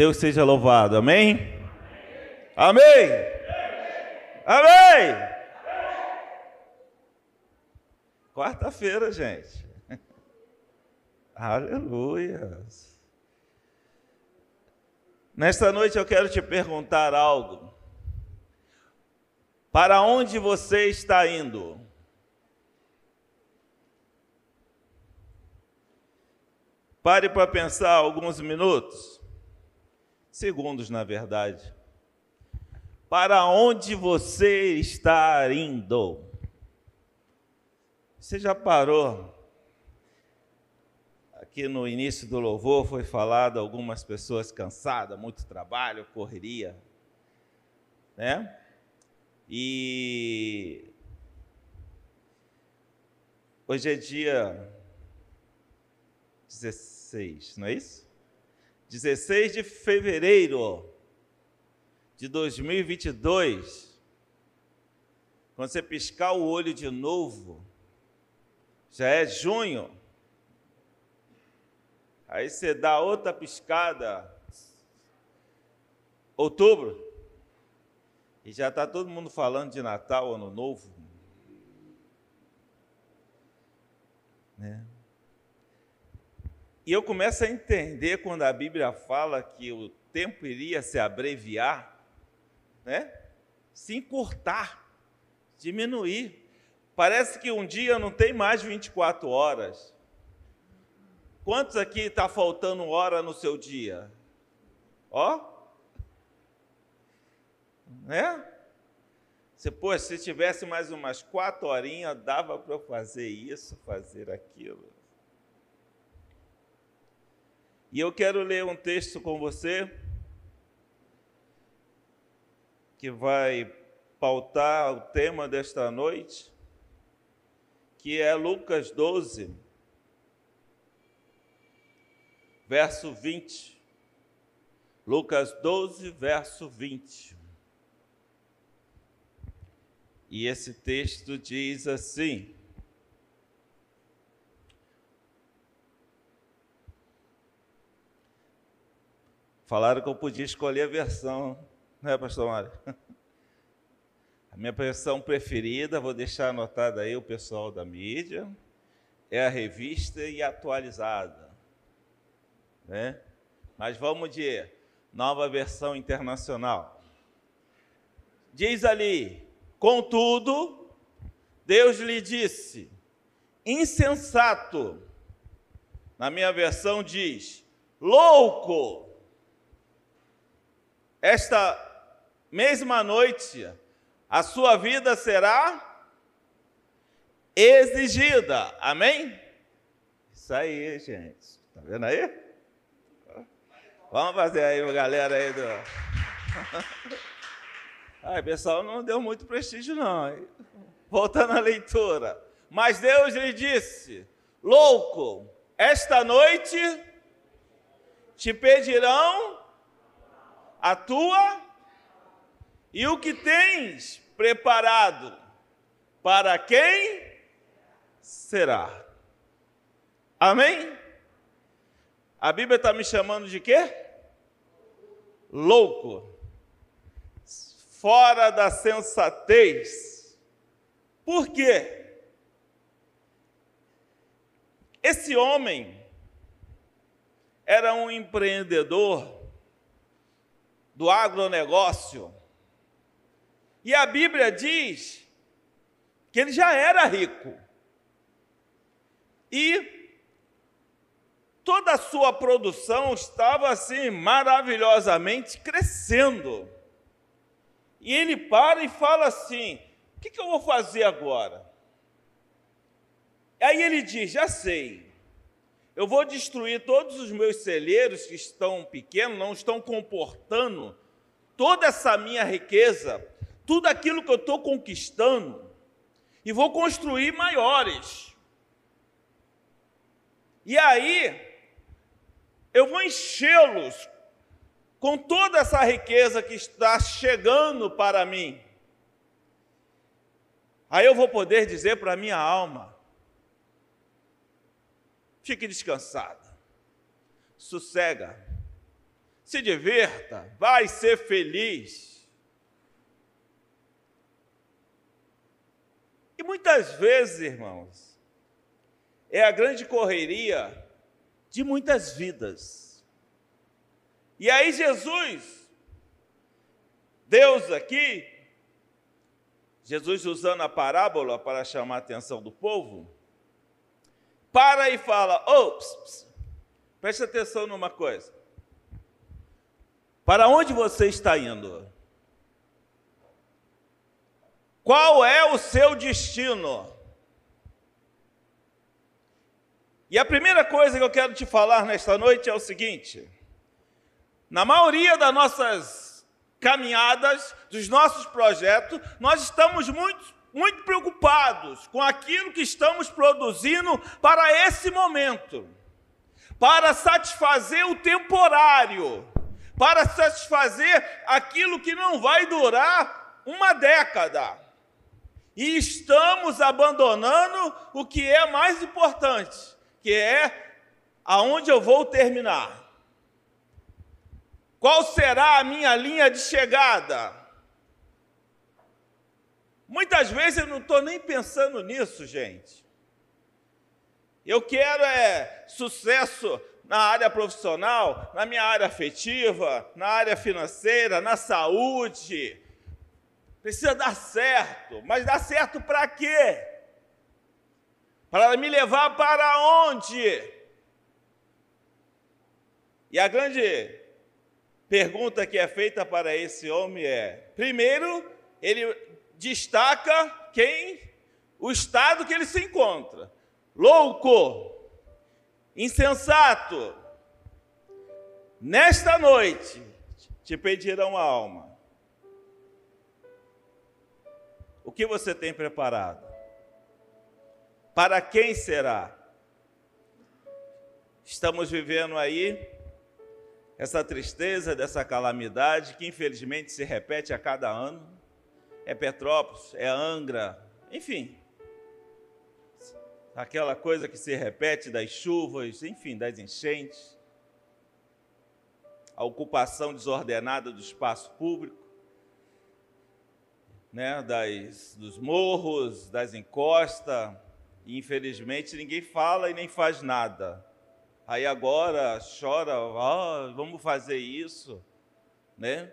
Deus seja louvado. Amém? Amém? Amém? Quarta-feira, gente. Aleluia. Nesta noite eu quero te perguntar algo. Para onde você está indo? Pare para pensar alguns minutos, segundos na verdade. Para onde você está indo? Você já parou? Aqui no início do louvor foi falado algumas pessoas cansadas, muito trabalho, correria, né? E hoje é dia 16, não é isso? 16 de fevereiro de 2022. Quando você piscar o olho de novo, já é junho. Aí você dá outra piscada, outubro, e já está todo mundo falando de Natal, Ano Novo. Né? E eu começo a entender quando a Bíblia fala que o tempo iria se abreviar, né? se encurtar, diminuir. Parece que um dia não tem mais 24 horas. Quantos aqui está faltando hora no seu dia? Ó, né? Você, pô, se tivesse mais umas quatro horinhas, dava para eu fazer isso, fazer aquilo. E eu quero ler um texto com você que vai pautar o tema desta noite, que é Lucas 12, verso 20. Lucas 12, verso 20. E esse texto diz assim: Falaram que eu podia escolher a versão, né, pastor Mário? A minha versão preferida, vou deixar anotada aí o pessoal da mídia, é a revista e atualizada. Né? Mas vamos de nova versão internacional. Diz ali, Contudo, Deus lhe disse: insensato. Na minha versão diz: louco. Esta mesma noite, a sua vida será exigida. Amém? Isso aí, gente. Tá vendo aí? Vamos fazer aí, galera aí do. Ai, pessoal, não deu muito prestígio, não. Voltando à leitura. Mas Deus lhe disse: Louco, esta noite te pedirão a tua e o que tens preparado, para quem será? Amém? A Bíblia está me chamando de quê? Louco fora da sensatez. Por quê? Esse homem era um empreendedor do agronegócio. E a Bíblia diz que ele já era rico. E toda a sua produção estava assim maravilhosamente crescendo. E ele para e fala assim: o que, que eu vou fazer agora? Aí ele diz: já sei, eu vou destruir todos os meus celeiros que estão pequenos, não estão comportando toda essa minha riqueza, tudo aquilo que eu estou conquistando, e vou construir maiores. E aí, eu vou enchê-los com toda essa riqueza que está chegando para mim, aí eu vou poder dizer para a minha alma: fique descansada, sossega, se divirta, vai ser feliz. E muitas vezes, irmãos, é a grande correria de muitas vidas. E aí, Jesus, Deus aqui, Jesus usando a parábola para chamar a atenção do povo, para e fala: ops, preste atenção numa coisa. Para onde você está indo? Qual é o seu destino? E a primeira coisa que eu quero te falar nesta noite é o seguinte: na maioria das nossas caminhadas, dos nossos projetos, nós estamos muito, muito preocupados com aquilo que estamos produzindo para esse momento, para satisfazer o temporário, para satisfazer aquilo que não vai durar uma década. E estamos abandonando o que é mais importante, que é aonde eu vou terminar. Qual será a minha linha de chegada? Muitas vezes eu não estou nem pensando nisso, gente. Eu quero é sucesso na área profissional, na minha área afetiva, na área financeira, na saúde. Precisa dar certo, mas dar certo para quê? Para me levar para onde? E a grande pergunta que é feita para esse homem é: primeiro, ele destaca quem? O estado que ele se encontra. Louco, insensato. Nesta noite te pedirão a alma. O que você tem preparado? Para quem será? Estamos vivendo aí essa tristeza dessa calamidade que infelizmente se repete a cada ano. É Petrópolis, é Angra, enfim. Aquela coisa que se repete das chuvas, enfim, das enchentes. A ocupação desordenada do espaço público né, das, dos morros, das encostas, e infelizmente ninguém fala e nem faz nada. Aí agora chora, oh, vamos fazer isso, né?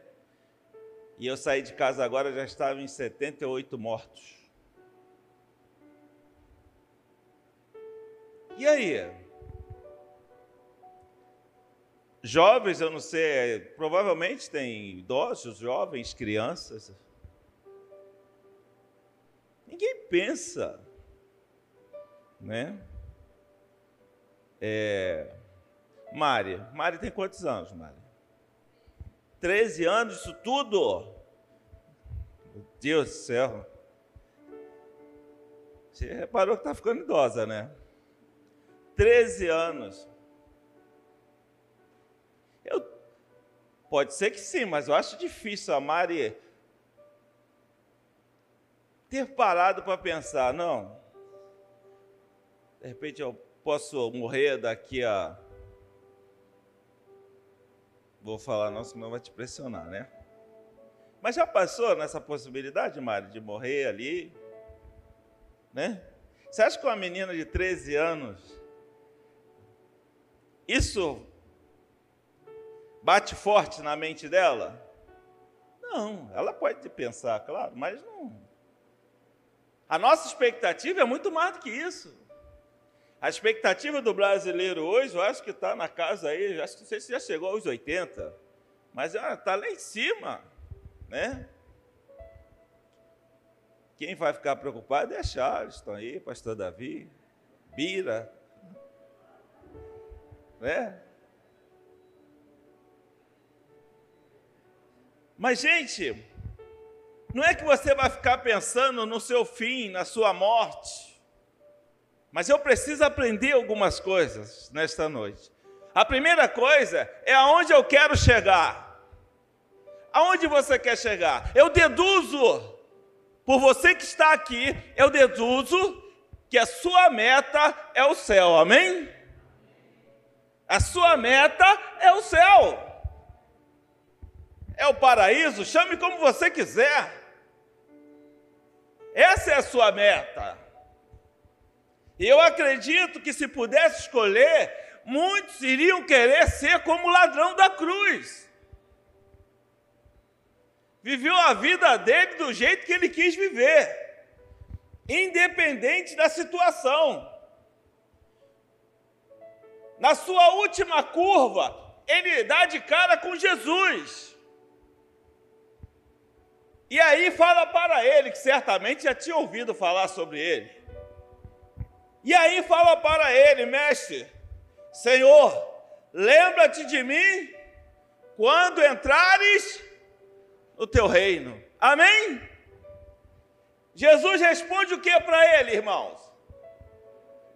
E eu saí de casa agora, já estava em 78 mortos. E aí? Jovens, eu não sei, provavelmente tem idosos, jovens, crianças, Ninguém pensa, né? É, Mari, Mari tem quantos anos, Mari? 13 anos, isso tudo? Meu Deus do céu. Você reparou que está ficando idosa, né? 13 anos. Eu, pode ser que sim, mas eu acho difícil a Mari ter parado para pensar, não, de repente eu posso morrer daqui a. Vou falar, não, senão vai te pressionar, né? Mas já passou nessa possibilidade, Mário, de morrer ali? Né? Você acha que uma menina de 13 anos, isso bate forte na mente dela? Não, ela pode pensar, claro, mas não, a nossa expectativa é muito mais do que isso. A expectativa do brasileiro hoje, eu acho que está na casa aí, acho que não sei se já chegou aos 80, mas está lá em cima, né? Quem vai ficar preocupado é Charles, estão aí, pastor Davi, Bira, né? Mas, gente, não é que você vai ficar pensando no seu fim, na sua morte. Mas eu preciso aprender algumas coisas nesta noite. A primeira coisa é aonde eu quero chegar. Aonde você quer chegar? Eu deduzo, por você que está aqui, eu deduzo que a sua meta é o céu, amém? A sua meta é o céu. É o paraíso? Chame como você quiser. Essa é a sua meta. Eu acredito que se pudesse escolher, muitos iriam querer ser como o ladrão da cruz. Viveu a vida dele do jeito que ele quis viver, independente da situação. Na sua última curva, ele dá de cara com Jesus. E aí fala para ele, que certamente já tinha ouvido falar sobre ele. E aí fala para ele, mestre, Senhor, lembra-te de mim quando entrares no teu reino. Amém? Jesus responde o que para ele, irmãos?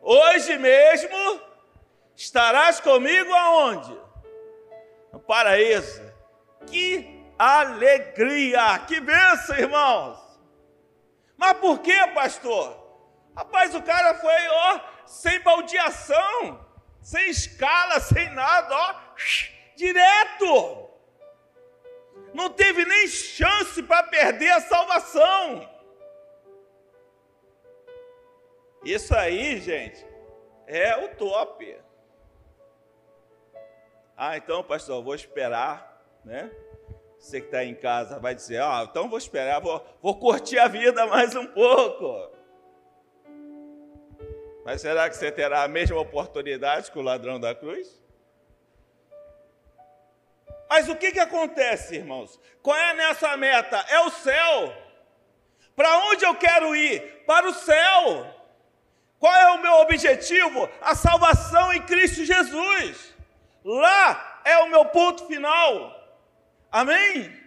Hoje mesmo Estarás comigo aonde? No paraíso. Que alegria, que bênção, irmãos. Mas por que, pastor? Rapaz, o cara foi, ó, sem baldeação, sem escala, sem nada, ó, direto. Não teve nem chance para perder a salvação. Isso aí, gente, é o top. Ah, então, pastor, vou esperar, né? Você que está em casa vai dizer, ah, então vou esperar, vou, vou curtir a vida mais um pouco. Mas será que você terá a mesma oportunidade que o ladrão da cruz? Mas o que, que acontece, irmãos? Qual é a nossa meta? É o céu. Para onde eu quero ir? Para o céu. Qual é o meu objetivo? A salvação em Cristo Jesus. Lá é o meu ponto final. Amém?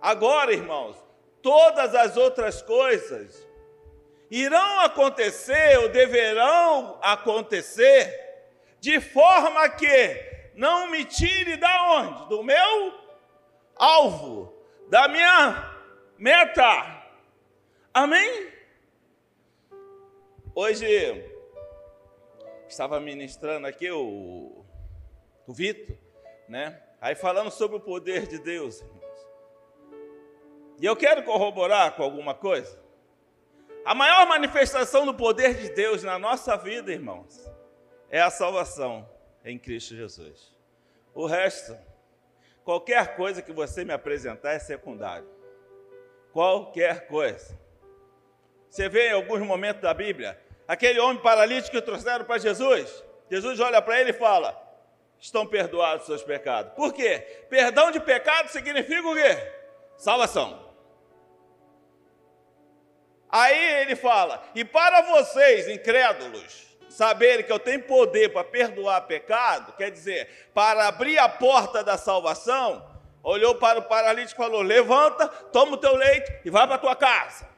Agora, irmãos, todas as outras coisas irão acontecer ou deverão acontecer de forma que não me tire da onde? Do meu alvo, da minha meta. Amém? Hoje estava ministrando aqui o, o Vitor, né? Aí falando sobre o poder de Deus. E eu quero corroborar com alguma coisa. A maior manifestação do poder de Deus na nossa vida, irmãos, é a salvação em Cristo Jesus. O resto, qualquer coisa que você me apresentar é secundário. Qualquer coisa. Você vê em alguns momentos da Bíblia, aquele homem paralítico que trouxeram para Jesus, Jesus olha para ele e fala: estão perdoados os seus pecados. Por quê? Perdão de pecado significa o quê? Salvação. Aí ele fala: e para vocês, incrédulos, saberem que eu tenho poder para perdoar pecado, quer dizer, para abrir a porta da salvação, olhou para o paralítico e falou: levanta, toma o teu leito e vai para a tua casa.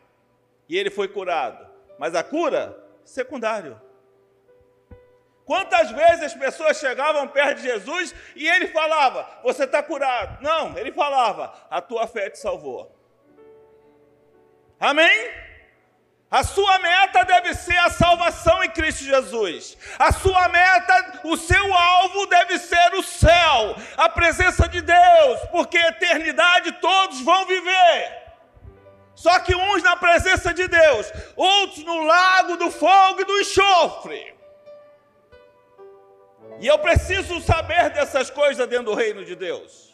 E ele foi curado. Mas a cura secundário. Quantas vezes as pessoas chegavam perto de Jesus e ele falava: Você está curado? Não, ele falava: A tua fé te salvou. Amém? A sua meta deve ser a salvação em Cristo Jesus. A sua meta, o seu alvo deve ser o céu, a presença de Deus, porque a eternidade todos vão viver. Só que uns na presença de Deus, outros no lago do fogo e do enxofre. E eu preciso saber dessas coisas dentro do reino de Deus.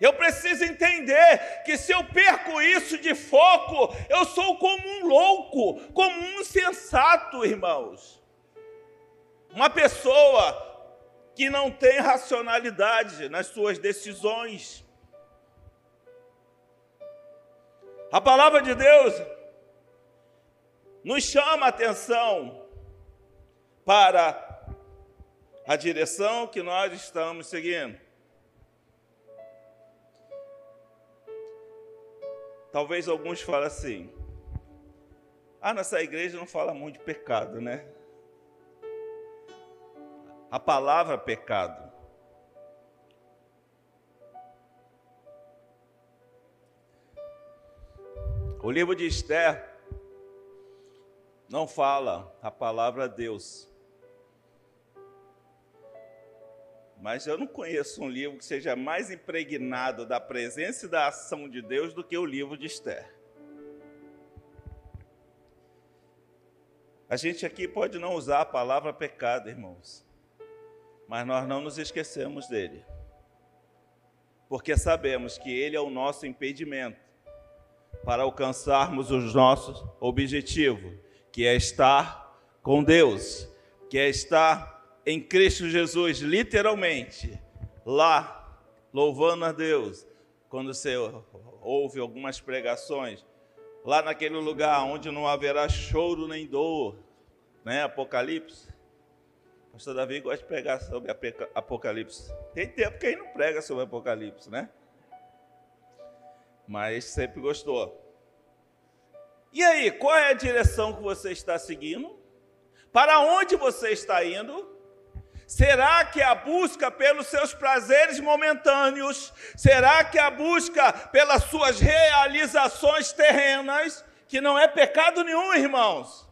Eu preciso entender que se eu perco isso de foco, eu sou como um louco, como um insensato, irmãos. Uma pessoa que não tem racionalidade nas suas decisões. A palavra de Deus nos chama a atenção para a direção que nós estamos seguindo. Talvez alguns falem assim: ah, nessa igreja não fala muito de pecado, né? A palavra pecado O livro de Esther não fala a palavra Deus. Mas eu não conheço um livro que seja mais impregnado da presença e da ação de Deus do que o livro de Esther. A gente aqui pode não usar a palavra pecado, irmãos, mas nós não nos esquecemos dele, porque sabemos que ele é o nosso impedimento para alcançarmos os nossos objetivos, que é estar com Deus, que é estar em Cristo Jesus, literalmente, lá, louvando a Deus, quando você ouve algumas pregações, lá naquele lugar onde não haverá choro nem dor, né? Apocalipse. Pastor Davi gosta de pregar sobre Apocalipse. Tem tempo que ele não prega sobre Apocalipse, né? Mas sempre gostou. E aí, qual é a direção que você está seguindo? Para onde você está indo? Será que a busca pelos seus prazeres momentâneos? Será que a busca pelas suas realizações terrenas, que não é pecado nenhum, irmãos,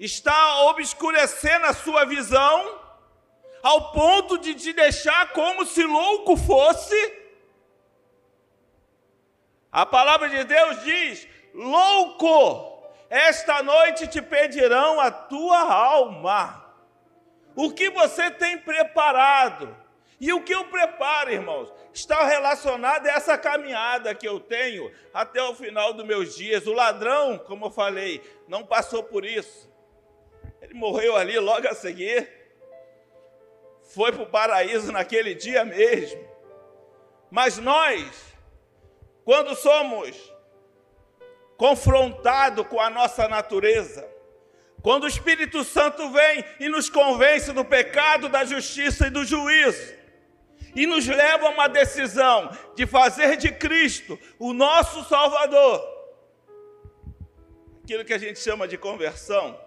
está obscurecendo a sua visão ao ponto de te deixar como se louco fosse? A palavra de Deus diz: louco, esta noite te pedirão a tua alma o que você tem preparado. E o que eu preparo, irmãos, está relacionado a essa caminhada que eu tenho até o final dos meus dias. O ladrão, como eu falei, não passou por isso. Ele morreu ali logo a seguir. Foi para o paraíso naquele dia mesmo. Mas nós, quando somos confrontados com a nossa natureza, quando o Espírito Santo vem e nos convence do pecado, da justiça e do juízo, e nos leva a uma decisão de fazer de Cristo o nosso Salvador, aquilo que a gente chama de conversão,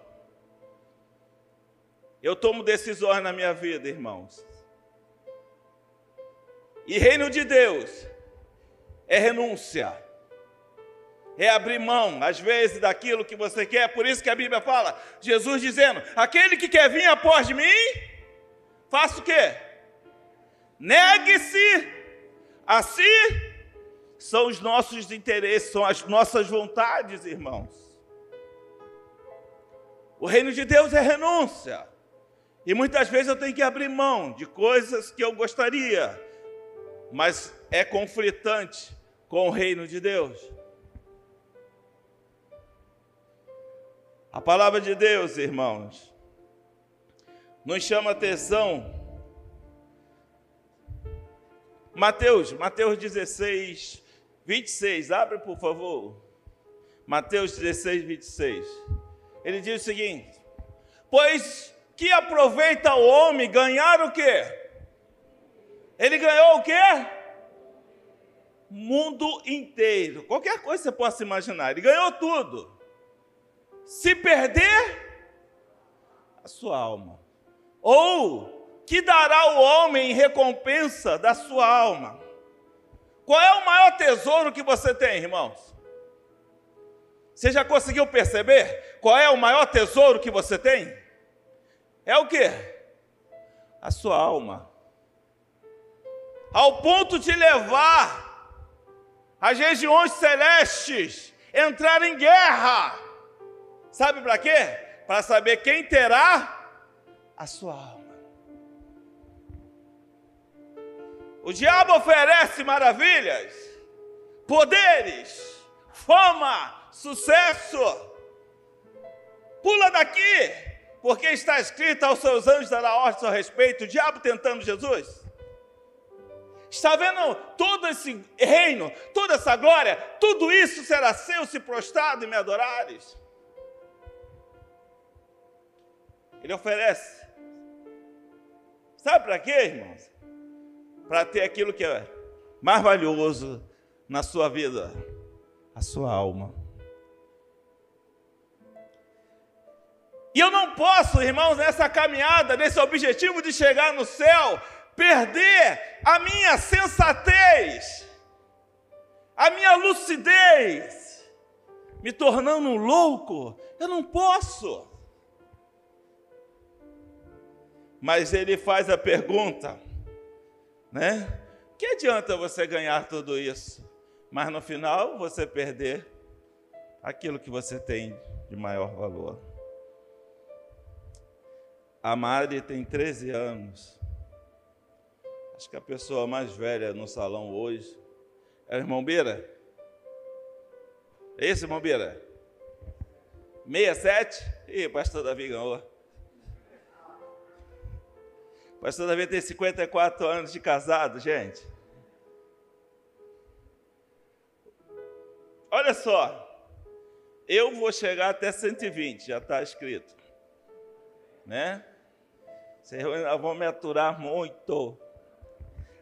eu tomo decisões na minha vida, irmãos. E reino de Deus é renúncia é abrir mão, às vezes, daquilo que você quer. Por isso que a Bíblia fala, Jesus dizendo: aquele que quer vir após mim, faça o quê? Negue-se a si. São os nossos interesses, são as nossas vontades, irmãos. O reino de Deus é renúncia. E muitas vezes eu tenho que abrir mão de coisas que eu gostaria, mas é conflitante com o reino de Deus. A palavra de Deus, irmãos, nos chama atenção. Mateus, Mateus 16, 26, abre por favor. Mateus 16, 26. Ele diz o seguinte: Pois que aproveita o homem ganhar o quê? Ele ganhou o quê? Mundo inteiro. Qualquer coisa você possa imaginar. Ele ganhou tudo se perder a sua alma? Ou que dará o homem em recompensa da sua alma? Qual é o maior tesouro que você tem, irmãos? Você já conseguiu perceber qual é o maior tesouro que você tem? É o que? A sua alma. Ao ponto de levar as regiões celestes entrar em guerra Sabe para quê? Para saber quem terá a sua alma. O diabo oferece maravilhas, poderes, fama, sucesso. Pula daqui, porque está escrito aos seus anjos dará ordem a seu respeito. O diabo tentando Jesus. Está vendo todo esse reino, toda essa glória? Tudo isso será seu se prostrado e me adorares. Ele oferece. Sabe para quê, irmãos? Para ter aquilo que é mais valioso na sua vida, a sua alma. E eu não posso, irmãos, nessa caminhada, nesse objetivo de chegar no céu, perder a minha sensatez, a minha lucidez, me tornando um louco. Eu não posso. Mas ele faz a pergunta, né? Que adianta você ganhar tudo isso, mas no final você perder aquilo que você tem de maior valor? A Mari tem 13 anos. Acho que a pessoa mais velha no salão hoje é o irmão Beira. É esse, irmão Beira? 67? Ih, pastor Davi ganhou. Pastor Davi tem 54 anos de casado, gente. Olha só, eu vou chegar até 120, já está escrito. Né? Vocês vão me aturar muito.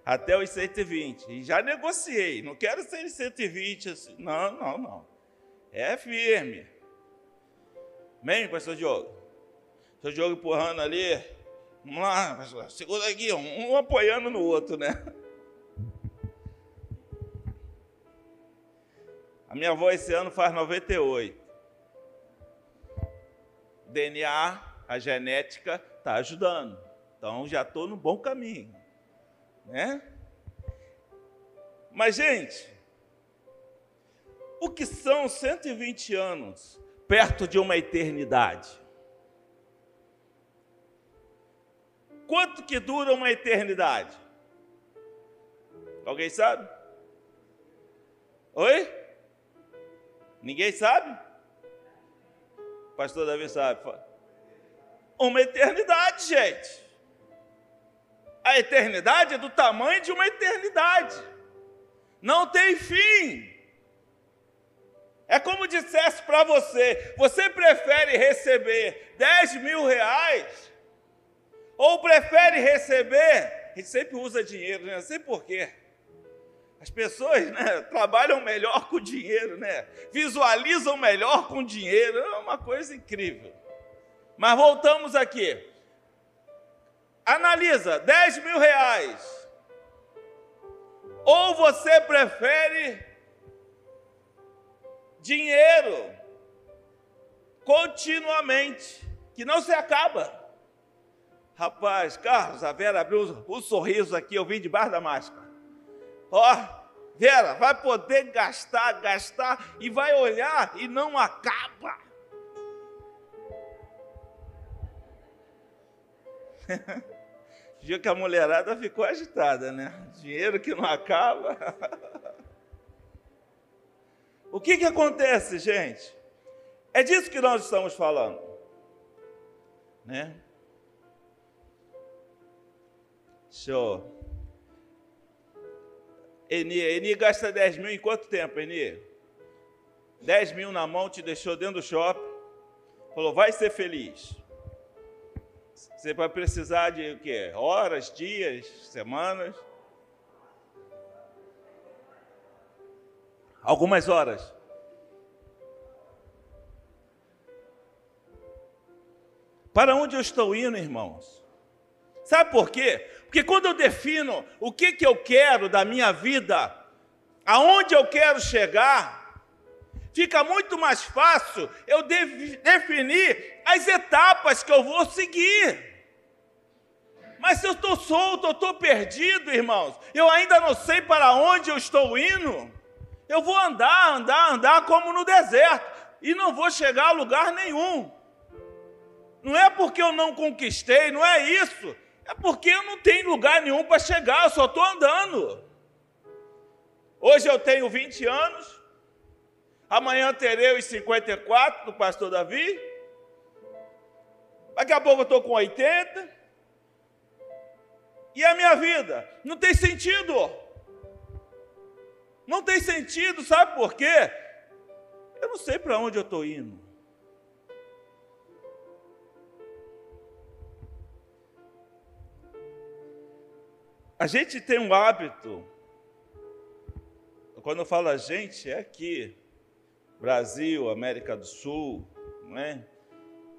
Até os 120. E já negociei. Não quero ser 120 assim. Não, não, não. É firme. Amém, pastor Diogo? Pastor Diogo empurrando ali. Vamos lá. Segura aqui, um, um apoiando no outro, né? A minha avó esse ano faz 98. DNA, a genética está ajudando. Então já estou no bom caminho. Né? Mas, gente, o que são 120 anos perto de uma eternidade? Quanto que dura uma eternidade? Alguém sabe? Oi? Ninguém sabe? pastor Davi sabe uma eternidade, gente. A eternidade é do tamanho de uma eternidade. Não tem fim. É como dissesse para você: você prefere receber 10 mil reais? Ou prefere receber? A gente sempre usa dinheiro, né? Não sei porquê. As pessoas né, trabalham melhor com dinheiro, né? visualizam melhor com dinheiro. É uma coisa incrível. Mas voltamos aqui. Analisa, 10 mil reais. Ou você prefere dinheiro continuamente, que não se acaba. Rapaz, Carlos, a Vera abriu o sorriso aqui, eu vim debaixo da máscara. Ó, Vera, vai poder gastar, gastar e vai olhar e não acaba. Dia que a mulherada ficou agitada, né? Dinheiro que não acaba. o que, que acontece, gente? É disso que nós estamos falando. Né? Eu... Eni, Eni gasta 10 mil em quanto tempo, Eni? 10 mil na mão, te deixou dentro do shopping. Falou, vai ser feliz. Você vai precisar de o quê? Horas, dias, semanas? Algumas horas. Para onde eu estou indo, irmãos? Sabe por quê? Porque quando eu defino o que, que eu quero da minha vida, aonde eu quero chegar, fica muito mais fácil eu definir as etapas que eu vou seguir. Mas se eu estou solto, eu estou perdido, irmãos, eu ainda não sei para onde eu estou indo, eu vou andar, andar, andar como no deserto, e não vou chegar a lugar nenhum. Não é porque eu não conquistei, não é isso, é porque eu não tenho lugar nenhum para chegar, eu só estou andando. Hoje eu tenho 20 anos, amanhã terei os 54 do pastor Davi, daqui a pouco eu estou com 80, e a minha vida? Não tem sentido. Não tem sentido, sabe por quê? Eu não sei para onde eu estou indo. A gente tem um hábito, quando eu falo a gente, é aqui, Brasil, América do Sul, não é?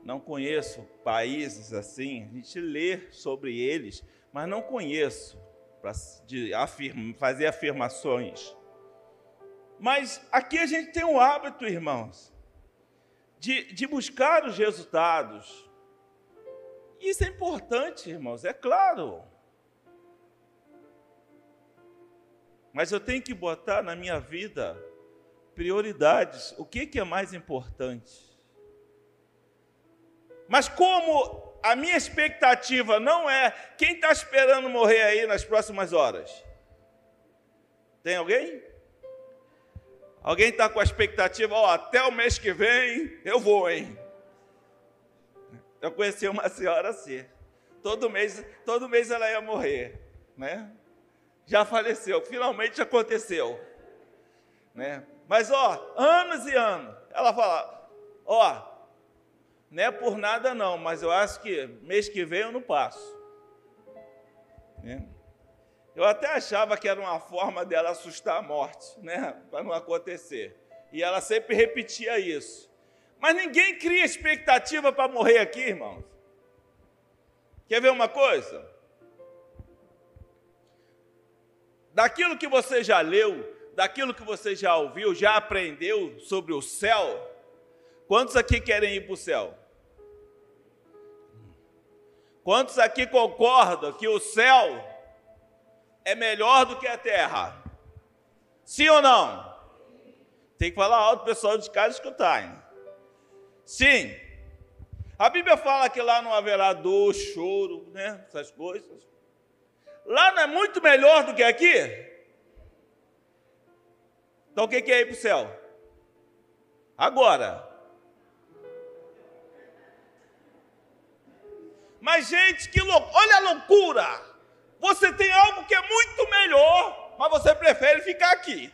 Não conheço países assim, a gente lê sobre eles, mas não conheço para afirma, fazer afirmações. Mas aqui a gente tem um hábito, irmãos, de, de buscar os resultados. Isso é importante, irmãos, é claro. Mas eu tenho que botar na minha vida prioridades. O que, que é mais importante? Mas como a minha expectativa não é quem está esperando morrer aí nas próximas horas? Tem alguém? Alguém está com a expectativa, ó, até o mês que vem eu vou, hein? Eu conheci uma senhora assim. Todo mês, todo mês ela ia morrer, né? Já faleceu, finalmente aconteceu, né? Mas ó, anos e anos. Ela fala, ó, não é por nada não, mas eu acho que mês que vem eu não passo. Né? Eu até achava que era uma forma dela assustar a morte, né? Para não acontecer. E ela sempre repetia isso. Mas ninguém cria expectativa para morrer aqui, irmãos. Quer ver uma coisa? Daquilo que você já leu, daquilo que você já ouviu, já aprendeu sobre o céu, quantos aqui querem ir para o céu? Quantos aqui concordam que o céu é melhor do que a terra? Sim ou não? Tem que falar alto, pessoal de casa escutar. Hein? Sim. A Bíblia fala que lá não haverá dor, choro, né? Essas coisas. Lá não é muito melhor do que aqui? Então o que é ir para o céu? Agora. Mas, gente, que louco! Olha a loucura! Você tem algo que é muito melhor, mas você prefere ficar aqui.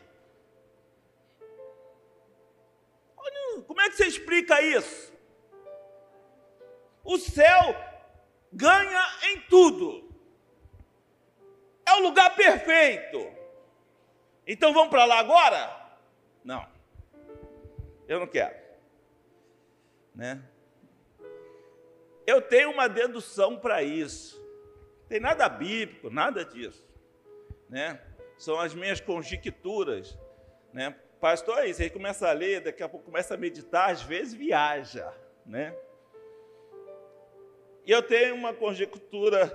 Olha, como é que você explica isso? O céu ganha em tudo. É o lugar perfeito. Então vamos para lá agora? Não. Eu não quero. Né? Eu tenho uma dedução para isso. Tem nada bíblico, nada disso. Né? São as minhas conjecturas. Né? Pastor, é aí começa a ler, daqui a pouco começa a meditar, às vezes viaja. Né? E eu tenho uma conjectura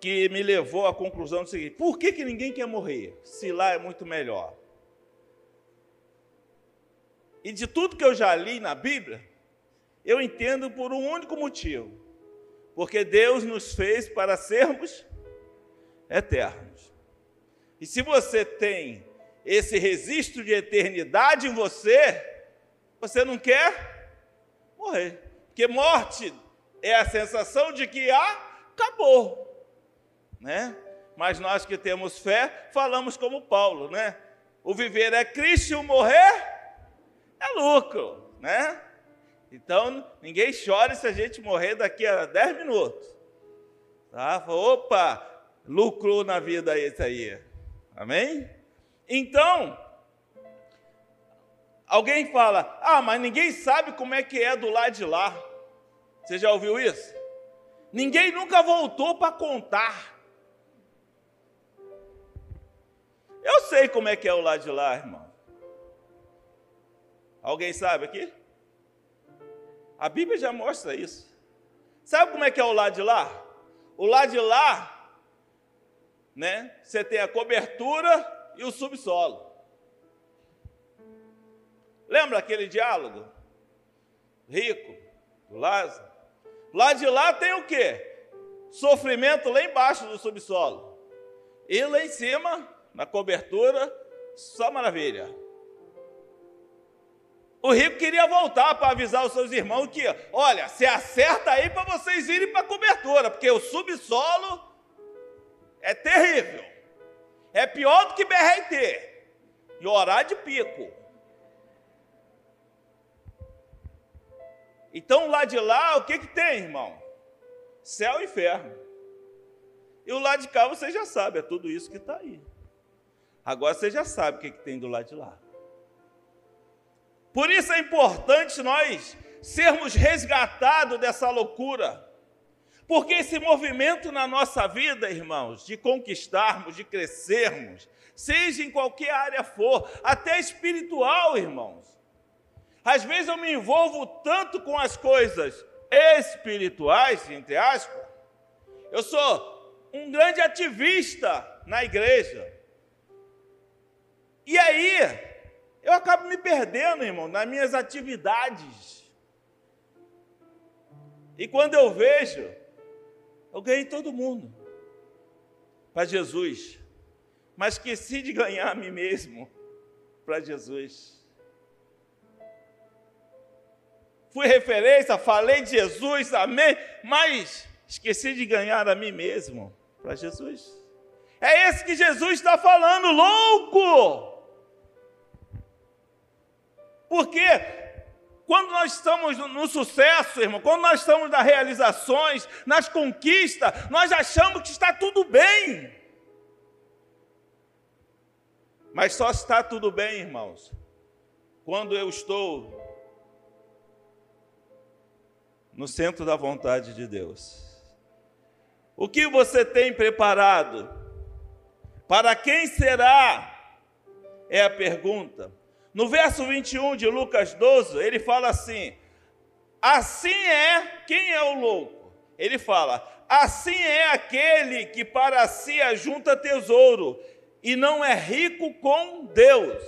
que, me levou à conclusão do seguinte: por que, que ninguém quer morrer, se lá é muito melhor? E de tudo que eu já li na Bíblia, eu entendo por um único motivo porque Deus nos fez para sermos eternos. E se você tem esse registro de eternidade em você, você não quer morrer. Porque morte é a sensação de que acabou, né? Mas nós que temos fé, falamos como Paulo, né? O viver é Cristo e o morrer é lucro, né? Então, ninguém chore se a gente morrer daqui a 10 minutos. Tá? Opa, lucrou na vida esse aí. Amém? Então, alguém fala: "Ah, mas ninguém sabe como é que é do lado de lá". Você já ouviu isso? Ninguém nunca voltou para contar. Eu sei como é que é o lado de lá, irmão. Alguém sabe aqui? A Bíblia já mostra isso. Sabe como é que é o lado de lá? O lado de lá, né? Você tem a cobertura e o subsolo. Lembra aquele diálogo? Rico, do Lázaro. Lá de lá tem o quê? Sofrimento lá embaixo do subsolo. E lá em cima, na cobertura, só maravilha. O rico queria voltar para avisar os seus irmãos que, olha, se acerta aí para vocês irem para a cobertura, porque o subsolo é terrível. É pior do que BRT. E orar de pico. Então lá de lá, o que, que tem, irmão? Céu e inferno. E o lado de cá você já sabe, é tudo isso que está aí. Agora você já sabe o que, que tem do lado de lá. Por isso é importante nós sermos resgatados dessa loucura. Porque esse movimento na nossa vida, irmãos, de conquistarmos, de crescermos, seja em qualquer área for, até espiritual, irmãos. Às vezes eu me envolvo tanto com as coisas espirituais, entre aspas, eu sou um grande ativista na igreja. E aí, eu acabo me perdendo, irmão, nas minhas atividades. E quando eu vejo, eu ganhei todo mundo para Jesus, mas esqueci de ganhar a mim mesmo para Jesus. Fui referência, falei de Jesus, amém, mas esqueci de ganhar a mim mesmo para Jesus. É esse que Jesus está falando, louco! Porque quando nós estamos no sucesso, irmão, quando nós estamos nas realizações, nas conquistas, nós achamos que está tudo bem. Mas só está tudo bem, irmãos, quando eu estou no centro da vontade de Deus. O que você tem preparado? Para quem será? É a pergunta. No verso 21 de Lucas 12, ele fala assim: Assim é, quem é o louco? Ele fala: Assim é aquele que para si ajunta tesouro e não é rico com Deus.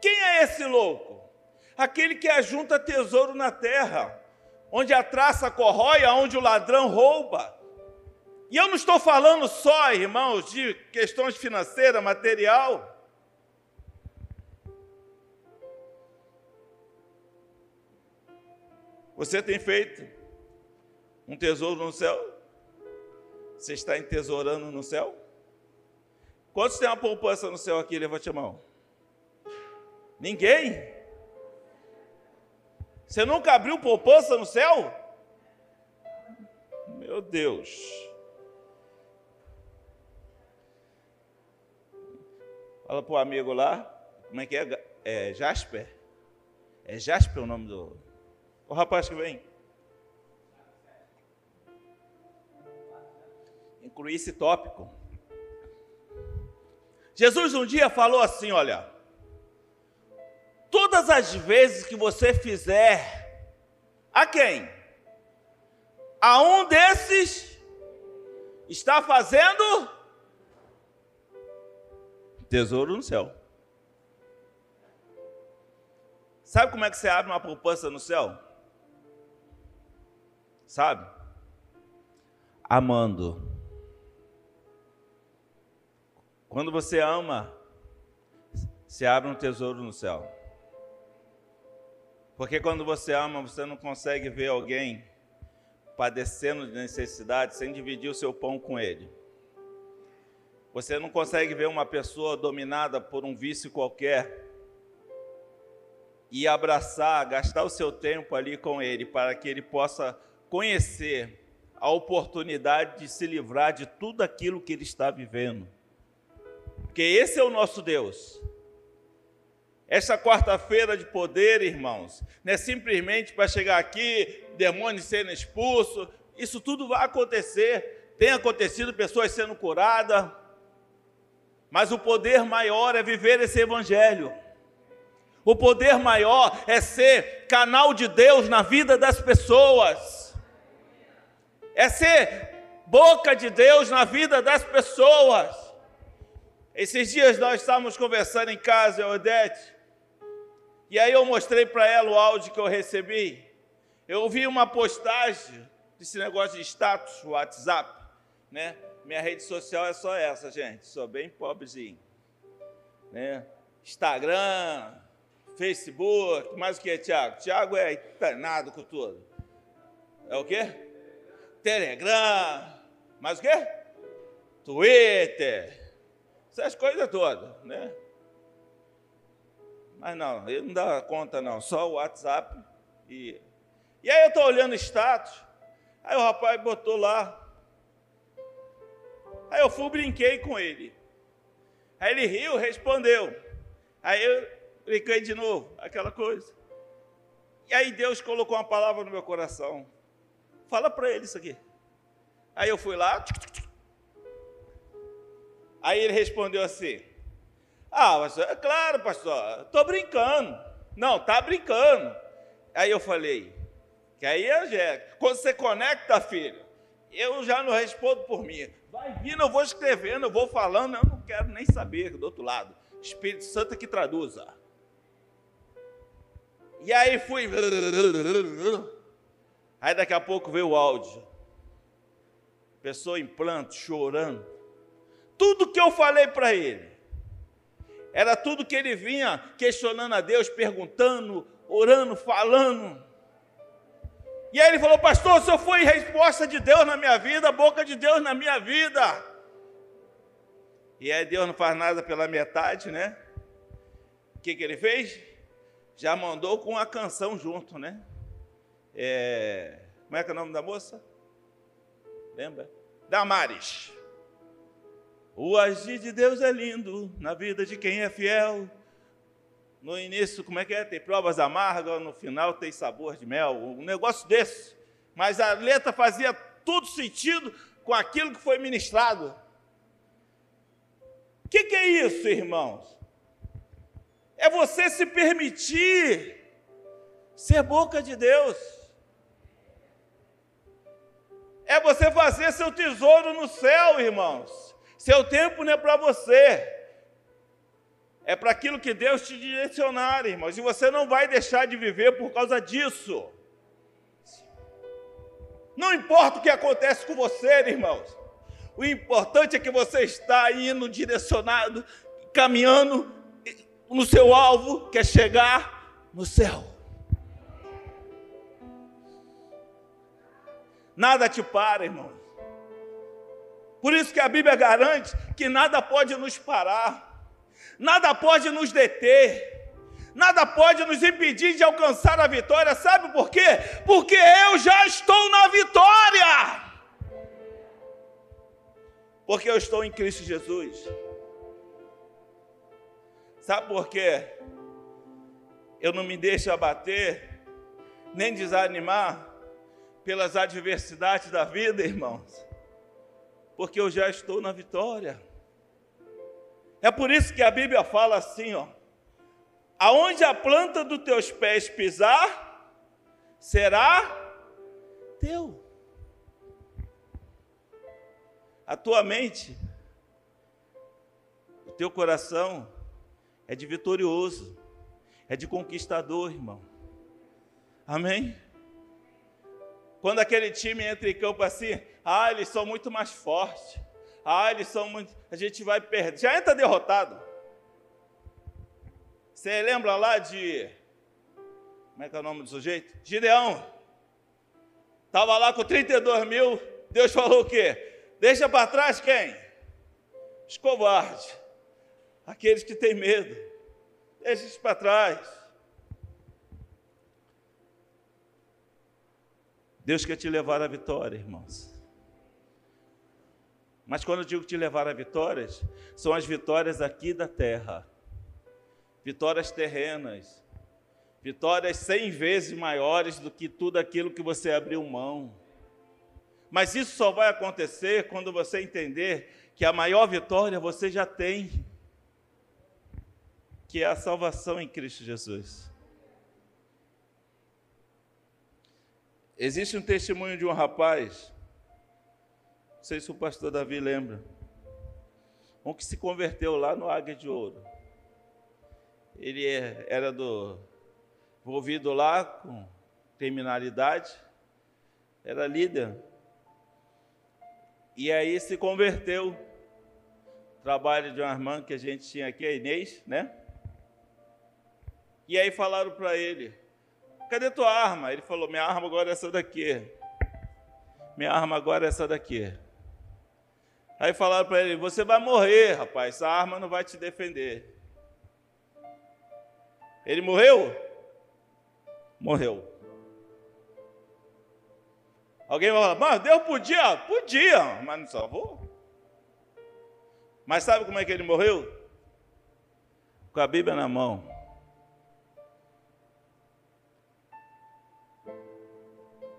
Quem é esse louco? Aquele que ajunta tesouro na terra, onde a traça corrói, onde o ladrão rouba. E eu não estou falando só, irmãos, de questões financeiras, material. Você tem feito um tesouro no céu? Você está entesourando no céu? Quantos tem uma poupança no céu aqui? Levante a mão. Ninguém? Você nunca abriu poupança no céu? Meu Deus. Fala para o amigo lá, como é que é? É Jasper? É Jasper o nome do. O rapaz que vem. incluir esse tópico. Jesus um dia falou assim: olha, todas as vezes que você fizer a quem? A um desses está fazendo tesouro no céu. Sabe como é que você abre uma poupança no céu? Sabe? Amando. Quando você ama, se abre um tesouro no céu. Porque quando você ama, você não consegue ver alguém padecendo de necessidade sem dividir o seu pão com ele. Você não consegue ver uma pessoa dominada por um vício qualquer e abraçar, gastar o seu tempo ali com ele para que ele possa conhecer a oportunidade de se livrar de tudo aquilo que ele está vivendo. Porque esse é o nosso Deus. Essa quarta-feira de poder, irmãos, não é simplesmente para chegar aqui, demônios sendo expulsos, isso tudo vai acontecer. Tem acontecido pessoas sendo curadas, mas o poder maior é viver esse evangelho. O poder maior é ser canal de Deus na vida das pessoas. É ser boca de Deus na vida das pessoas. Esses dias nós estávamos conversando em casa, Odete, e aí eu mostrei para ela o áudio que eu recebi. Eu ouvi uma postagem desse negócio de status, WhatsApp, né? Minha rede social é só essa, gente. Sou bem pobrezinho. Né? Instagram, Facebook, mais o que, Tiago? Tiago é internado com tudo. É o quê? Telegram, mais o quê? Twitter, essas coisas todas, né? Mas não, ele não dá conta não, só o WhatsApp e... E aí eu estou olhando o status, aí o rapaz botou lá, aí eu fui brinquei com ele. Aí ele riu, respondeu. Aí eu brinquei de novo, aquela coisa. E aí Deus colocou uma palavra no meu coração. Fala para ele isso aqui. Aí eu fui lá, Aí ele respondeu assim: Ah, pastor, é claro, pastor, estou brincando. Não, está brincando. Aí eu falei, que aí é, quando você conecta, filho, eu já não respondo por mim. Vai vindo, eu vou escrevendo, eu vou falando, eu não quero nem saber do outro lado. Espírito Santo é que traduza. E aí fui. Aí daqui a pouco veio o áudio. Pessoa em planto, chorando. Tudo que eu falei para ele, era tudo que ele vinha questionando a Deus, perguntando, orando, falando. E aí ele falou, pastor, senhor foi resposta de Deus na minha vida, boca de Deus na minha vida. E aí Deus não faz nada pela metade, né? O que, que ele fez? Já mandou com a canção junto, né? É... Como é que é o nome da moça? Lembra? Damares. O agir de Deus é lindo na vida de quem é fiel. No início, como é que é? Tem provas amargas, no final tem sabor de mel. Um negócio desse. Mas a letra fazia tudo sentido com aquilo que foi ministrado. O que, que é isso, irmãos? É você se permitir ser boca de Deus. É você fazer seu tesouro no céu, irmãos. Seu tempo não é para você. É para aquilo que Deus te direcionar, irmãos. E você não vai deixar de viver por causa disso. Não importa o que acontece com você, irmãos. O importante é que você está indo direcionado, caminhando no seu alvo, que é chegar no céu. Nada te para, irmão. Por isso que a Bíblia garante que nada pode nos parar, nada pode nos deter, nada pode nos impedir de alcançar a vitória. Sabe por quê? Porque eu já estou na vitória. Porque eu estou em Cristo Jesus. Sabe por quê? Eu não me deixo abater, nem desanimar pelas adversidades da vida, irmãos porque eu já estou na vitória. É por isso que a Bíblia fala assim, ó: aonde a planta dos teus pés pisar, será teu. A tua mente, o teu coração é de vitorioso, é de conquistador, irmão. Amém? Quando aquele time entra em campo assim, ah, eles são muito mais fortes. Ah, eles são muito. A gente vai perder. Já entra derrotado. Você lembra lá de. Como é que é o nome do sujeito? Gideão. Estava lá com 32 mil. Deus falou o quê? Deixa para trás quem? Os covardes. Aqueles que têm medo. Deixa isso para trás. Deus quer te levar à vitória, irmãos. Mas quando eu digo te levar a vitórias, são as vitórias aqui da terra. Vitórias terrenas. Vitórias cem vezes maiores do que tudo aquilo que você abriu mão. Mas isso só vai acontecer quando você entender que a maior vitória você já tem, que é a salvação em Cristo Jesus. Existe um testemunho de um rapaz, sei se o pastor Davi lembra, um que se converteu lá no Águia de Ouro. Ele é, era do envolvido lá com criminalidade, era líder. E aí se converteu. Trabalho de uma irmã que a gente tinha aqui, a Inês, né? E aí falaram para ele: cadê tua arma? Ele falou, minha arma agora é essa daqui. Minha arma agora é essa daqui. Aí falaram para ele, você vai morrer, rapaz, essa arma não vai te defender. Ele morreu? Morreu. Alguém vai falar, mas Deus podia? Podia, mas não salvou. Mas sabe como é que ele morreu? Com a Bíblia na mão.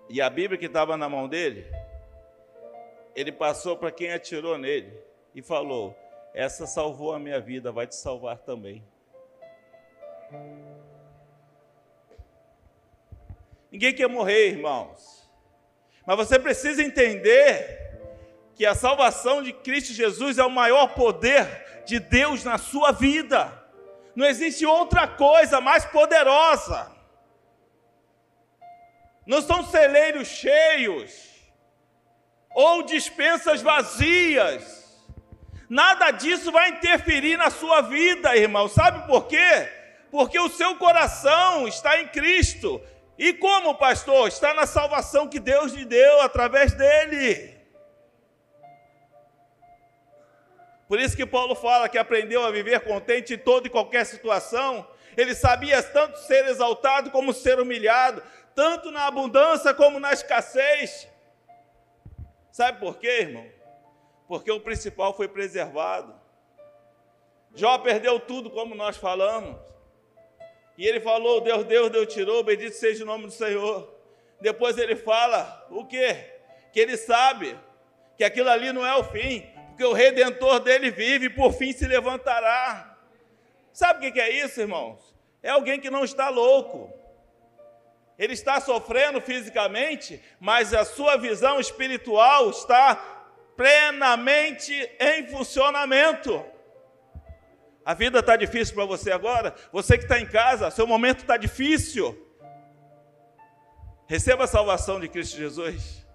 E a Bíblia que estava na mão dele, ele passou para quem atirou nele e falou: Essa salvou a minha vida, vai te salvar também. Ninguém quer morrer, irmãos. Mas você precisa entender que a salvação de Cristo Jesus é o maior poder de Deus na sua vida. Não existe outra coisa mais poderosa. Não são celeiros cheios ou dispensas vazias. Nada disso vai interferir na sua vida, irmão. Sabe por quê? Porque o seu coração está em Cristo. E como, pastor? Está na salvação que Deus lhe deu através dele. Por isso que Paulo fala que aprendeu a viver contente em toda e qualquer situação. Ele sabia tanto ser exaltado como ser humilhado, tanto na abundância como na escassez. Sabe por quê, irmão? Porque o principal foi preservado. Jó perdeu tudo, como nós falamos. E ele falou: Deus, Deus, Deus tirou, bendito seja o nome do Senhor. Depois ele fala: o quê? Que ele sabe que aquilo ali não é o fim, porque o redentor dele vive e por fim se levantará. Sabe o que é isso, irmãos? É alguém que não está louco. Ele está sofrendo fisicamente, mas a sua visão espiritual está plenamente em funcionamento. A vida está difícil para você agora? Você que está em casa, seu momento está difícil. Receba a salvação de Cristo Jesus.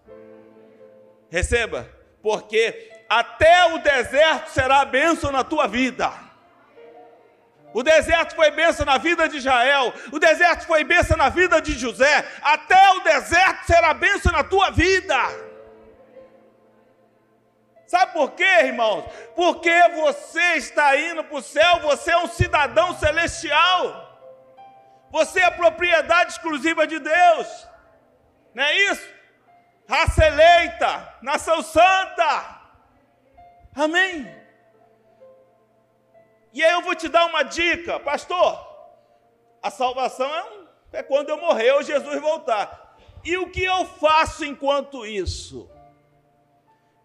Receba, porque até o deserto será bênção na tua vida. O deserto foi bênção na vida de Israel, o deserto foi bênção na vida de José, até o deserto será bênção na tua vida. Sabe por quê, irmãos? Porque você está indo para o céu, você é um cidadão celestial, você é propriedade exclusiva de Deus, não é isso? Raça eleita, nação santa. Amém? E aí eu vou te dar uma dica, pastor. A salvação é, um, é quando eu morrer ou Jesus voltar. E o que eu faço enquanto isso?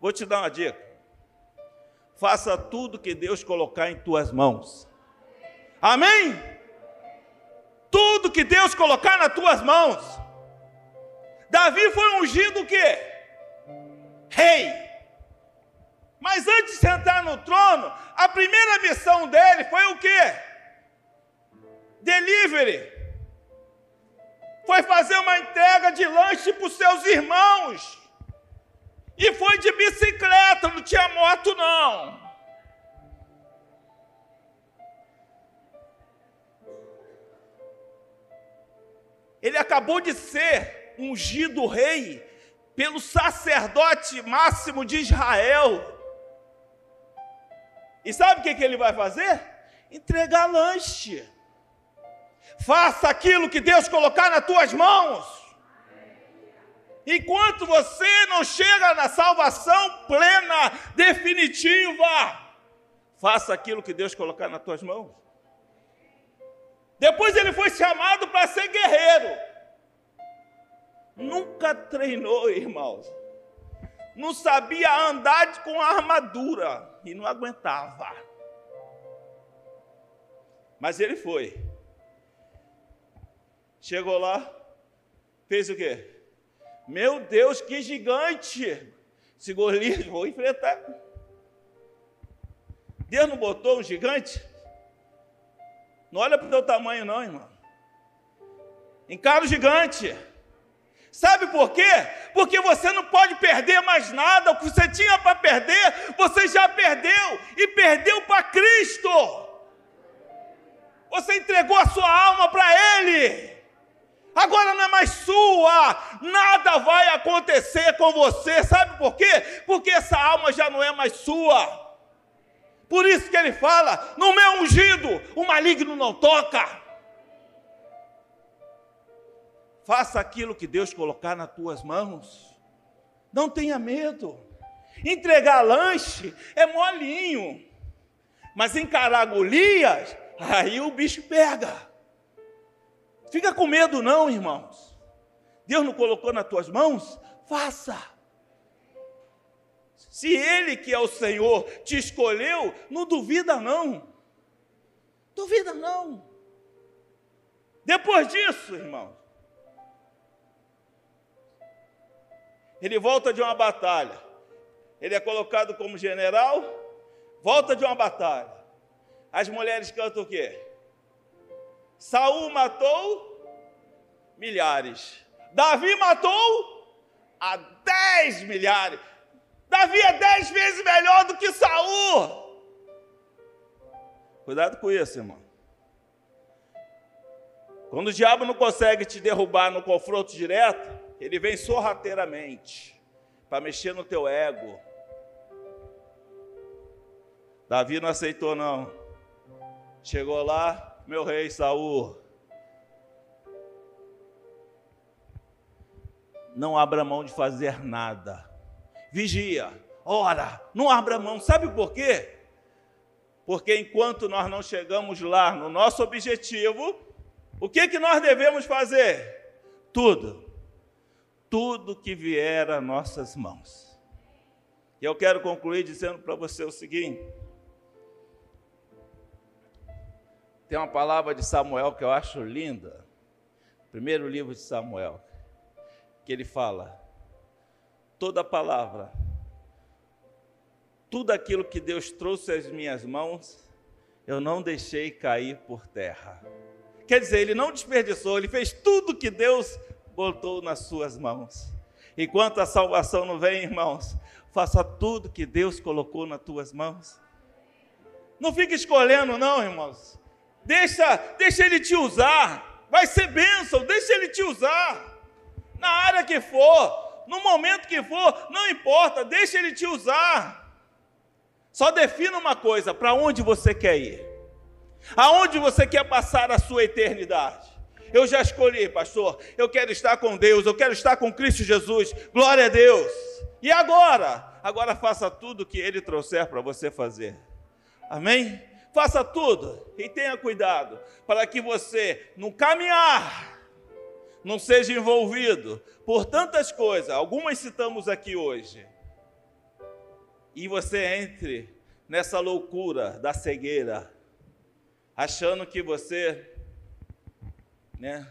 Vou te dar uma dica. Faça tudo que Deus colocar em tuas mãos. Amém? Tudo que Deus colocar nas tuas mãos. Davi foi ungido o quê? Rei. Mas antes de sentar no trono, a primeira missão dele foi o quê? Delivery. Foi fazer uma entrega de lanche para os seus irmãos. E foi de bicicleta, não tinha moto não. Ele acabou de ser ungido rei pelo sacerdote máximo de Israel. E sabe o que, que ele vai fazer? Entregar lanche. Faça aquilo que Deus colocar nas tuas mãos. Enquanto você não chega na salvação plena, definitiva, faça aquilo que Deus colocar nas tuas mãos. Depois ele foi chamado para ser guerreiro. Nunca treinou, irmãos. Não sabia andar com armadura e não aguentava. Mas ele foi. Chegou lá, fez o quê? Meu Deus, que gigante! Se Golias, vou enfrentar. Deus não botou um gigante? Não olha para o teu tamanho, não, irmão. Encara o gigante. Sabe por quê? Porque você não pode perder mais nada. O que você tinha para perder, você já perdeu. E perdeu para Cristo. Você entregou a sua alma para Ele. Agora não é mais sua. Nada vai acontecer com você. Sabe por quê? Porque essa alma já não é mais sua. Por isso que ele fala: no meu ungido, o maligno não toca. Faça aquilo que Deus colocar nas tuas mãos. Não tenha medo. Entregar lanche é molinho. Mas encarar Golias, aí o bicho pega. Fica com medo não, irmãos. Deus não colocou nas tuas mãos? Faça. Se Ele que é o Senhor te escolheu, não duvida não. Duvida não. Depois disso, irmãos, Ele volta de uma batalha. Ele é colocado como general, volta de uma batalha. As mulheres cantam o quê? Saul matou milhares. Davi matou a dez milhares. Davi é dez vezes melhor do que Saul. Cuidado com isso, irmão. Quando o diabo não consegue te derrubar no confronto direto, ele vem sorrateiramente para mexer no teu ego. Davi não aceitou não. Chegou lá, meu rei Saul. Não abra mão de fazer nada. Vigia, ora, não abra mão. Sabe por quê? Porque enquanto nós não chegamos lá no nosso objetivo, o que, que nós devemos fazer? Tudo. Tudo que vier a nossas mãos. E eu quero concluir dizendo para você o seguinte: tem uma palavra de Samuel que eu acho linda, primeiro livro de Samuel, que ele fala: toda palavra tudo aquilo que Deus trouxe às minhas mãos, eu não deixei cair por terra. Quer dizer, ele não desperdiçou, ele fez tudo que Deus botou nas suas mãos. Enquanto a salvação não vem, irmãos, faça tudo que Deus colocou nas tuas mãos. Não fique escolhendo, não, irmãos. Deixa, deixa ele te usar. Vai ser bênção, deixa ele te usar. Na área que for, no momento que for, não importa, deixa ele te usar. Só defina uma coisa: para onde você quer ir? Aonde você quer passar a sua eternidade? Eu já escolhi, pastor. Eu quero estar com Deus, eu quero estar com Cristo Jesus. Glória a Deus. E agora? Agora faça tudo o que Ele trouxer para você fazer. Amém? Faça tudo e tenha cuidado para que você, no caminhar, não seja envolvido por tantas coisas. Algumas citamos aqui hoje e você entre nessa loucura da cegueira, achando que você né,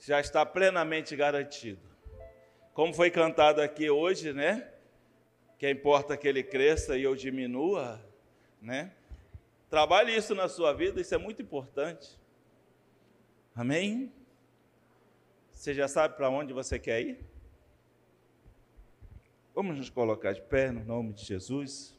já está plenamente garantido. Como foi cantado aqui hoje, né? Que importa que ele cresça e eu diminua, né? Trabalhe isso na sua vida, isso é muito importante. Amém? Você já sabe para onde você quer ir? Vamos nos colocar de pé no nome de Jesus.